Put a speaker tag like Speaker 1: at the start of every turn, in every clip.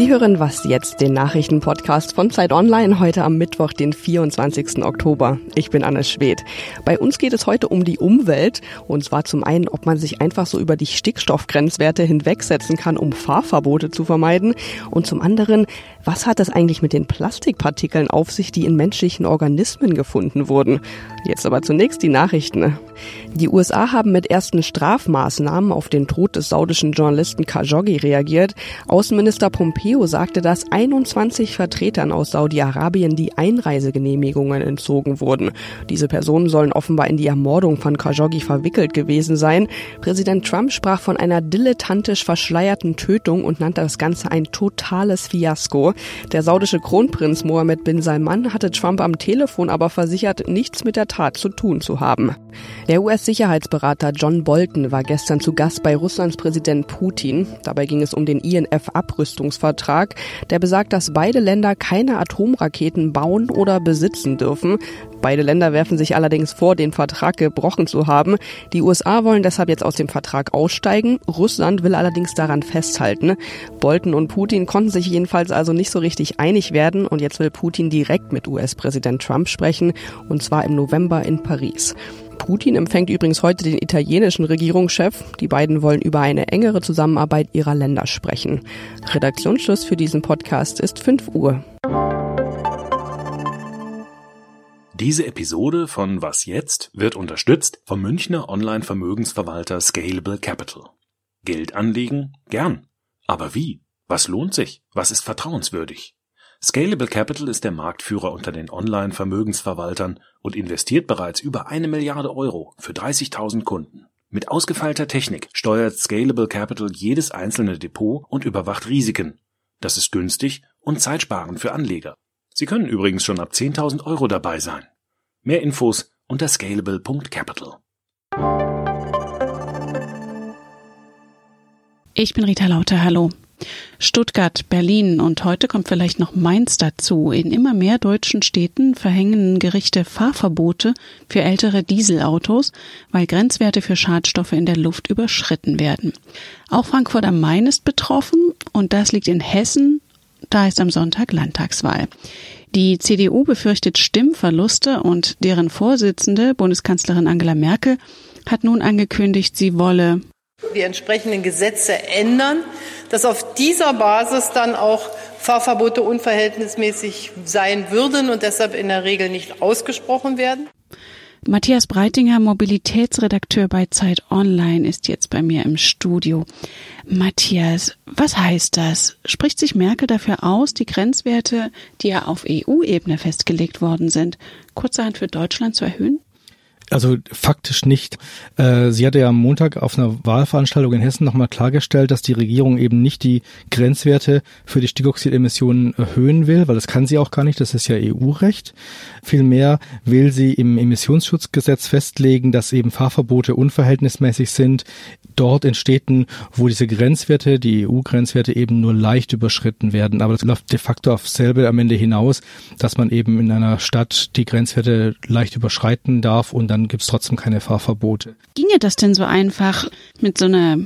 Speaker 1: Sie hören was jetzt, den Nachrichtenpodcast von Zeit Online, heute am Mittwoch, den 24. Oktober. Ich bin Anne Schwedt. Bei uns geht es heute um die Umwelt. Und zwar zum einen, ob man sich einfach so über die Stickstoffgrenzwerte hinwegsetzen kann, um Fahrverbote zu vermeiden. Und zum anderen, was hat das eigentlich mit den Plastikpartikeln auf sich, die in menschlichen Organismen gefunden wurden? Jetzt aber zunächst die Nachrichten. Die USA haben mit ersten Strafmaßnahmen auf den Tod des saudischen Journalisten Khashoggi reagiert. Außenminister Pompeo sagte, dass 21 Vertretern aus Saudi-Arabien die Einreisegenehmigungen entzogen wurden. Diese Personen sollen offenbar in die Ermordung von Khashoggi verwickelt gewesen sein. Präsident Trump sprach von einer dilettantisch verschleierten Tötung und nannte das Ganze ein totales Fiasko. Der saudische Kronprinz Mohammed bin Salman hatte Trump am Telefon aber versichert, nichts mit der Tat zu tun zu haben. Der US-Sicherheitsberater John Bolton war gestern zu Gast bei Russlands Präsident Putin. Dabei ging es um den INF-Abrüstungsvertrag, der besagt, dass beide Länder keine Atomraketen bauen oder besitzen dürfen. Beide Länder werfen sich allerdings vor, den Vertrag gebrochen zu haben. Die USA wollen deshalb jetzt aus dem Vertrag aussteigen. Russland will allerdings daran festhalten. Bolton und Putin konnten sich jedenfalls also nicht so richtig einig werden und jetzt will Putin direkt mit US-Präsident Trump sprechen und zwar im November in Paris. Putin empfängt übrigens heute den italienischen Regierungschef. Die beiden wollen über eine engere Zusammenarbeit ihrer Länder sprechen. Redaktionsschluss für diesen Podcast ist 5 Uhr.
Speaker 2: Diese Episode von Was jetzt wird unterstützt vom Münchner Online-Vermögensverwalter Scalable Capital. Geld anlegen? Gern. Aber wie? Was lohnt sich? Was ist vertrauenswürdig? Scalable Capital ist der Marktführer unter den Online-Vermögensverwaltern und investiert bereits über eine Milliarde Euro für 30.000 Kunden. Mit ausgefeilter Technik steuert Scalable Capital jedes einzelne Depot und überwacht Risiken. Das ist günstig und zeitsparend für Anleger. Sie können übrigens schon ab 10.000 Euro dabei sein. Mehr Infos unter scalable.capital.
Speaker 3: Ich bin Rita Lauter, hallo. Stuttgart, Berlin und heute kommt vielleicht noch Mainz dazu. In immer mehr deutschen Städten verhängen Gerichte Fahrverbote für ältere Dieselautos, weil Grenzwerte für Schadstoffe in der Luft überschritten werden. Auch Frankfurt am Main ist betroffen und das liegt in Hessen. Da ist am Sonntag Landtagswahl. Die CDU befürchtet Stimmverluste und deren Vorsitzende, Bundeskanzlerin Angela Merkel, hat nun angekündigt, sie wolle
Speaker 4: die entsprechenden Gesetze ändern, dass auf dieser Basis dann auch Fahrverbote unverhältnismäßig sein würden und deshalb in der Regel nicht ausgesprochen werden.
Speaker 3: Matthias Breitinger, Mobilitätsredakteur bei Zeit Online, ist jetzt bei mir im Studio. Matthias, was heißt das? Spricht sich Merkel dafür aus, die Grenzwerte, die ja auf EU-Ebene festgelegt worden sind, kurzerhand für Deutschland zu erhöhen?
Speaker 5: Also faktisch nicht. Äh, sie hatte ja am Montag auf einer Wahlveranstaltung in Hessen nochmal klargestellt, dass die Regierung eben nicht die Grenzwerte für die Stickoxidemissionen erhöhen will, weil das kann sie auch gar nicht, das ist ja EU-Recht. Vielmehr will sie im Emissionsschutzgesetz festlegen, dass eben Fahrverbote unverhältnismäßig sind, dort in Städten, wo diese Grenzwerte, die EU-Grenzwerte eben nur leicht überschritten werden. Aber das läuft de facto auf selbe am Ende hinaus, dass man eben in einer Stadt die Grenzwerte leicht überschreiten darf und dann dann gibt es trotzdem keine Fahrverbote.
Speaker 3: Ginge das denn so einfach mit so einer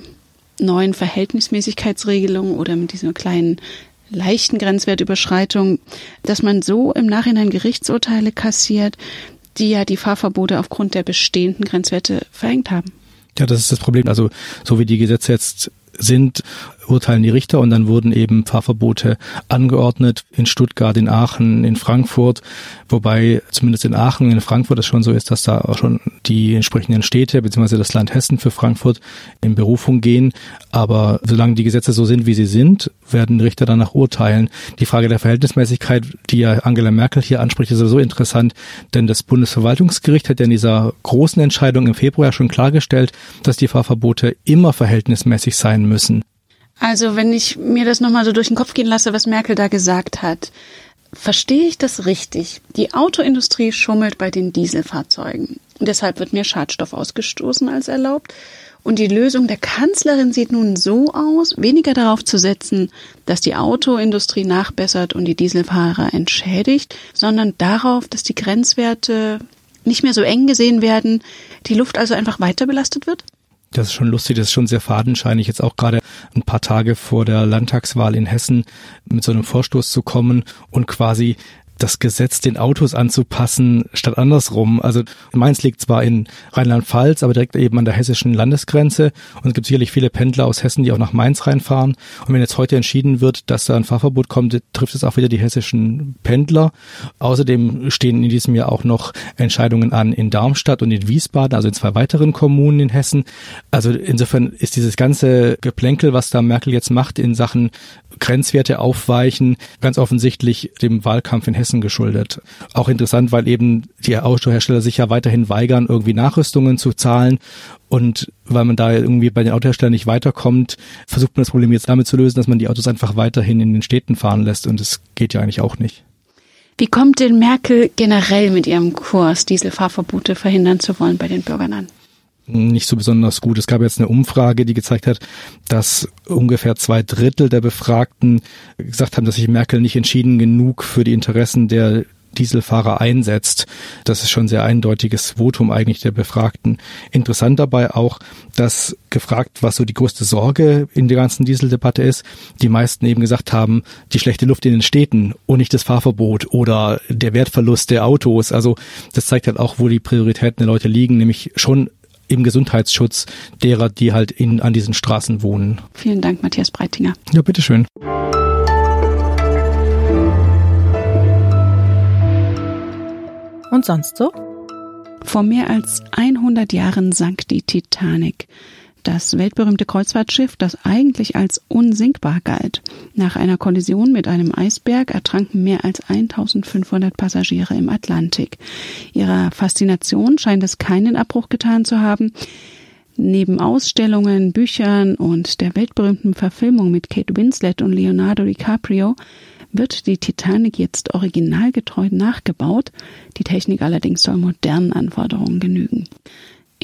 Speaker 3: neuen Verhältnismäßigkeitsregelung oder mit dieser kleinen leichten Grenzwertüberschreitung, dass man so im Nachhinein Gerichtsurteile kassiert, die ja die Fahrverbote aufgrund der bestehenden Grenzwerte verhängt haben?
Speaker 5: Ja, das ist das Problem. Also so wie die Gesetze jetzt sind, urteilen die Richter und dann wurden eben Fahrverbote angeordnet in Stuttgart, in Aachen, in Frankfurt, wobei zumindest in Aachen, in Frankfurt es schon so ist, dass da auch schon die entsprechenden Städte bzw. das Land Hessen für Frankfurt in Berufung gehen. Aber solange die Gesetze so sind, wie sie sind, werden Richter danach urteilen. Die Frage der Verhältnismäßigkeit, die ja Angela Merkel hier anspricht, ist sowieso interessant, denn das Bundesverwaltungsgericht hat ja in dieser großen Entscheidung im Februar schon klargestellt, dass die Fahrverbote immer verhältnismäßig sein müssen.
Speaker 3: Also wenn ich mir das nochmal so durch den Kopf gehen lasse, was Merkel da gesagt hat, verstehe ich das richtig? Die Autoindustrie schummelt bei den Dieselfahrzeugen. Deshalb wird mehr Schadstoff ausgestoßen als erlaubt. Und die Lösung der Kanzlerin sieht nun so aus, weniger darauf zu setzen, dass die Autoindustrie nachbessert und die Dieselfahrer entschädigt, sondern darauf, dass die Grenzwerte nicht mehr so eng gesehen werden, die Luft also einfach weiter belastet wird?
Speaker 5: Das ist schon lustig, das ist schon sehr fadenscheinig, jetzt auch gerade ein paar Tage vor der Landtagswahl in Hessen mit so einem Vorstoß zu kommen und quasi das Gesetz den Autos anzupassen, statt andersrum. Also Mainz liegt zwar in Rheinland-Pfalz, aber direkt eben an der hessischen Landesgrenze. Und es gibt sicherlich viele Pendler aus Hessen, die auch nach Mainz reinfahren. Und wenn jetzt heute entschieden wird, dass da ein Fahrverbot kommt, trifft es auch wieder die hessischen Pendler. Außerdem stehen in diesem Jahr auch noch Entscheidungen an in Darmstadt und in Wiesbaden, also in zwei weiteren Kommunen in Hessen. Also insofern ist dieses ganze Geplänkel, was da Merkel jetzt macht in Sachen Grenzwerte aufweichen, ganz offensichtlich dem Wahlkampf in Hessen geschuldet. Auch interessant, weil eben die Autohersteller sich ja weiterhin weigern, irgendwie Nachrüstungen zu zahlen. Und weil man da irgendwie bei den Autoherstellern nicht weiterkommt, versucht man das Problem jetzt damit zu lösen, dass man die Autos einfach weiterhin in den Städten fahren lässt. Und das geht ja eigentlich auch nicht.
Speaker 3: Wie kommt denn Merkel generell mit ihrem Kurs, Dieselfahrverbote verhindern zu wollen bei den Bürgern an?
Speaker 5: Nicht so besonders gut. Es gab jetzt eine Umfrage, die gezeigt hat, dass ungefähr zwei Drittel der Befragten gesagt haben, dass sich Merkel nicht entschieden genug für die Interessen der Dieselfahrer einsetzt. Das ist schon sehr eindeutiges Votum eigentlich der Befragten. Interessant dabei auch, dass gefragt, was so die größte Sorge in der ganzen Dieseldebatte ist, die meisten eben gesagt haben, die schlechte Luft in den Städten und nicht das Fahrverbot oder der Wertverlust der Autos. Also das zeigt halt auch, wo die Prioritäten der Leute liegen, nämlich schon im Gesundheitsschutz derer, die halt in, an diesen Straßen wohnen.
Speaker 3: Vielen Dank, Matthias Breitinger.
Speaker 5: Ja, bitteschön.
Speaker 1: Und sonst so?
Speaker 3: Vor mehr als 100 Jahren sank die Titanic das weltberühmte Kreuzfahrtschiff, das eigentlich als unsinkbar galt. Nach einer Kollision mit einem Eisberg ertranken mehr als 1500 Passagiere im Atlantik. Ihrer Faszination scheint es keinen Abbruch getan zu haben. Neben Ausstellungen, Büchern und der weltberühmten Verfilmung mit Kate Winslet und Leonardo DiCaprio wird die Titanic jetzt originalgetreu nachgebaut. Die Technik allerdings soll modernen Anforderungen genügen.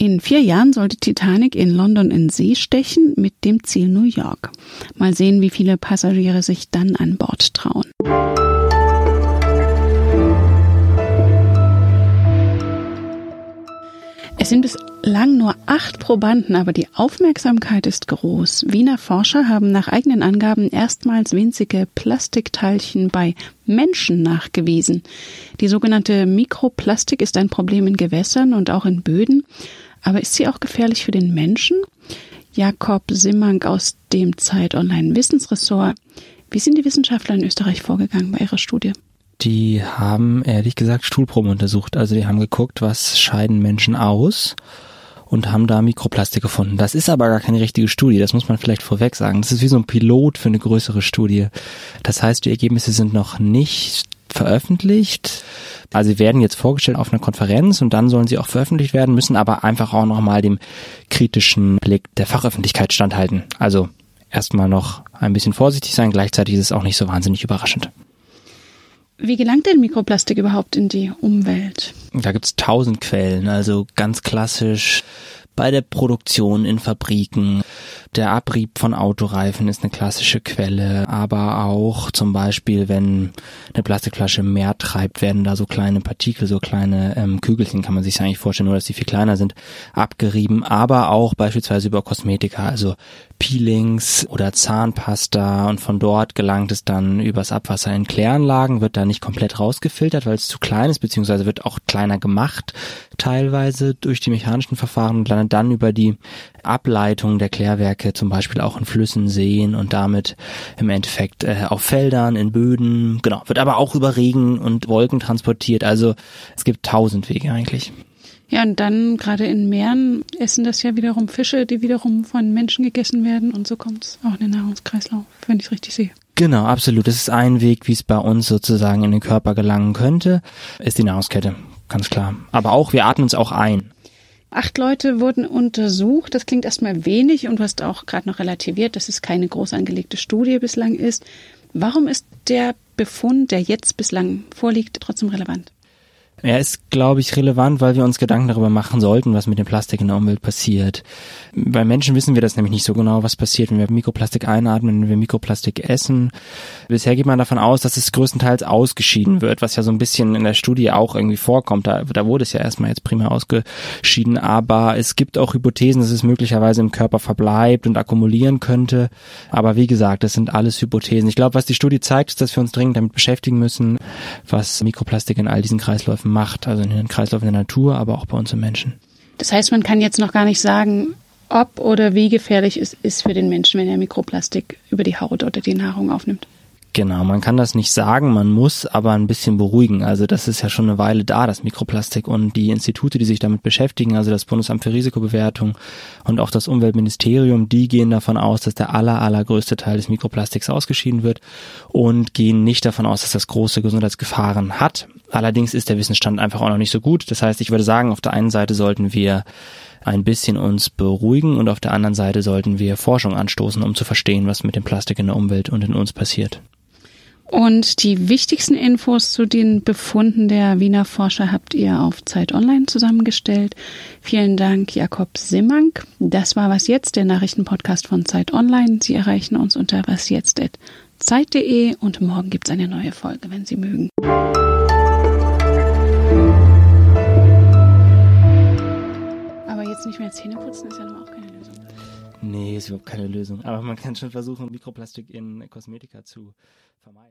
Speaker 3: In vier Jahren soll die Titanic in London in See stechen mit dem Ziel New York. Mal sehen, wie viele Passagiere sich dann an Bord trauen. Es sind bislang nur acht Probanden, aber die Aufmerksamkeit ist groß. Wiener Forscher haben nach eigenen Angaben erstmals winzige Plastikteilchen bei Menschen nachgewiesen. Die sogenannte Mikroplastik ist ein Problem in Gewässern und auch in Böden. Aber ist sie auch gefährlich für den Menschen? Jakob Simmank aus dem Zeit Online Wissensressort. Wie sind die Wissenschaftler in Österreich vorgegangen bei ihrer Studie?
Speaker 6: Die haben ehrlich gesagt Stuhlproben untersucht. Also die haben geguckt, was scheiden Menschen aus und haben da Mikroplastik gefunden. Das ist aber gar keine richtige Studie, das muss man vielleicht vorweg sagen. Das ist wie so ein Pilot für eine größere Studie. Das heißt, die Ergebnisse sind noch nicht veröffentlicht. Also sie werden jetzt vorgestellt auf einer Konferenz und dann sollen sie auch veröffentlicht werden, müssen aber einfach auch nochmal dem kritischen Blick der Fachöffentlichkeit standhalten. Also erstmal noch ein bisschen vorsichtig sein, gleichzeitig ist es auch nicht so wahnsinnig überraschend.
Speaker 3: Wie gelangt denn Mikroplastik überhaupt in die Umwelt?
Speaker 6: Da gibt's tausend Quellen, also ganz klassisch bei der Produktion in Fabriken. Der Abrieb von Autoreifen ist eine klassische Quelle, aber auch zum Beispiel, wenn eine Plastikflasche mehr treibt, werden da so kleine Partikel, so kleine ähm, Kügelchen, kann man sich eigentlich vorstellen, nur dass die viel kleiner sind, abgerieben, aber auch beispielsweise über Kosmetika, also Peelings oder Zahnpasta und von dort gelangt es dann übers Abwasser in Kläranlagen, wird da nicht komplett rausgefiltert, weil es zu klein ist, beziehungsweise wird auch kleiner gemacht, teilweise durch die mechanischen Verfahren und landet dann über die Ableitung der Klärwerke zum Beispiel auch in Flüssen, Seen und damit im Endeffekt äh, auf Feldern, in Böden, genau, wird aber auch über Regen und Wolken transportiert, also es gibt tausend Wege eigentlich.
Speaker 3: Ja, und dann gerade in Meeren essen das ja wiederum Fische, die wiederum von Menschen gegessen werden und so kommt es auch in den Nahrungskreislauf, wenn ich es richtig sehe.
Speaker 6: Genau, absolut. Das ist ein Weg, wie es bei uns sozusagen in den Körper gelangen könnte, ist die Nahrungskette, ganz klar. Aber auch, wir atmen es auch ein.
Speaker 3: Acht Leute wurden untersucht. Das klingt erstmal wenig und du hast auch gerade noch relativiert, dass es keine groß angelegte Studie bislang ist. Warum ist der Befund, der jetzt bislang vorliegt, trotzdem relevant?
Speaker 6: Er ist, glaube ich, relevant, weil wir uns Gedanken darüber machen sollten, was mit dem Plastik in der Umwelt passiert. Bei Menschen wissen wir das nämlich nicht so genau, was passiert, wenn wir Mikroplastik einatmen, wenn wir Mikroplastik essen. Bisher geht man davon aus, dass es größtenteils ausgeschieden wird, was ja so ein bisschen in der Studie auch irgendwie vorkommt. Da, da wurde es ja erstmal jetzt primär ausgeschieden, aber es gibt auch Hypothesen, dass es möglicherweise im Körper verbleibt und akkumulieren könnte. Aber wie gesagt, das sind alles Hypothesen. Ich glaube, was die Studie zeigt, ist, dass wir uns dringend damit beschäftigen müssen, was Mikroplastik in all diesen Kreisläufen macht, also in den Kreislauf in der Natur, aber auch bei uns im Menschen.
Speaker 3: Das heißt, man kann jetzt noch gar nicht sagen, ob oder wie gefährlich es ist für den Menschen, wenn er Mikroplastik über die Haut oder die Nahrung aufnimmt.
Speaker 6: Genau, man kann das nicht sagen, man muss aber ein bisschen beruhigen. Also das ist ja schon eine Weile da, das Mikroplastik und die Institute, die sich damit beschäftigen, also das Bundesamt für Risikobewertung und auch das Umweltministerium, die gehen davon aus, dass der aller, allergrößte Teil des Mikroplastiks ausgeschieden wird und gehen nicht davon aus, dass das große Gesundheitsgefahren hat. Allerdings ist der Wissensstand einfach auch noch nicht so gut. Das heißt, ich würde sagen, auf der einen Seite sollten wir ein bisschen uns beruhigen und auf der anderen Seite sollten wir Forschung anstoßen, um zu verstehen, was mit dem Plastik in der Umwelt und in uns passiert.
Speaker 3: Und die wichtigsten Infos zu den Befunden der Wiener Forscher habt ihr auf Zeit Online zusammengestellt. Vielen Dank, Jakob Simmank. Das war Was Jetzt, der Nachrichtenpodcast von Zeit Online. Sie erreichen uns unter wasjetzt.zeit.de und morgen gibt's eine neue Folge, wenn Sie mögen. Aber jetzt nicht mehr Zähne putzen ist ja nun auch keine Lösung.
Speaker 6: Nee, ist überhaupt keine Lösung. Aber man kann schon versuchen, Mikroplastik in Kosmetika zu vermeiden.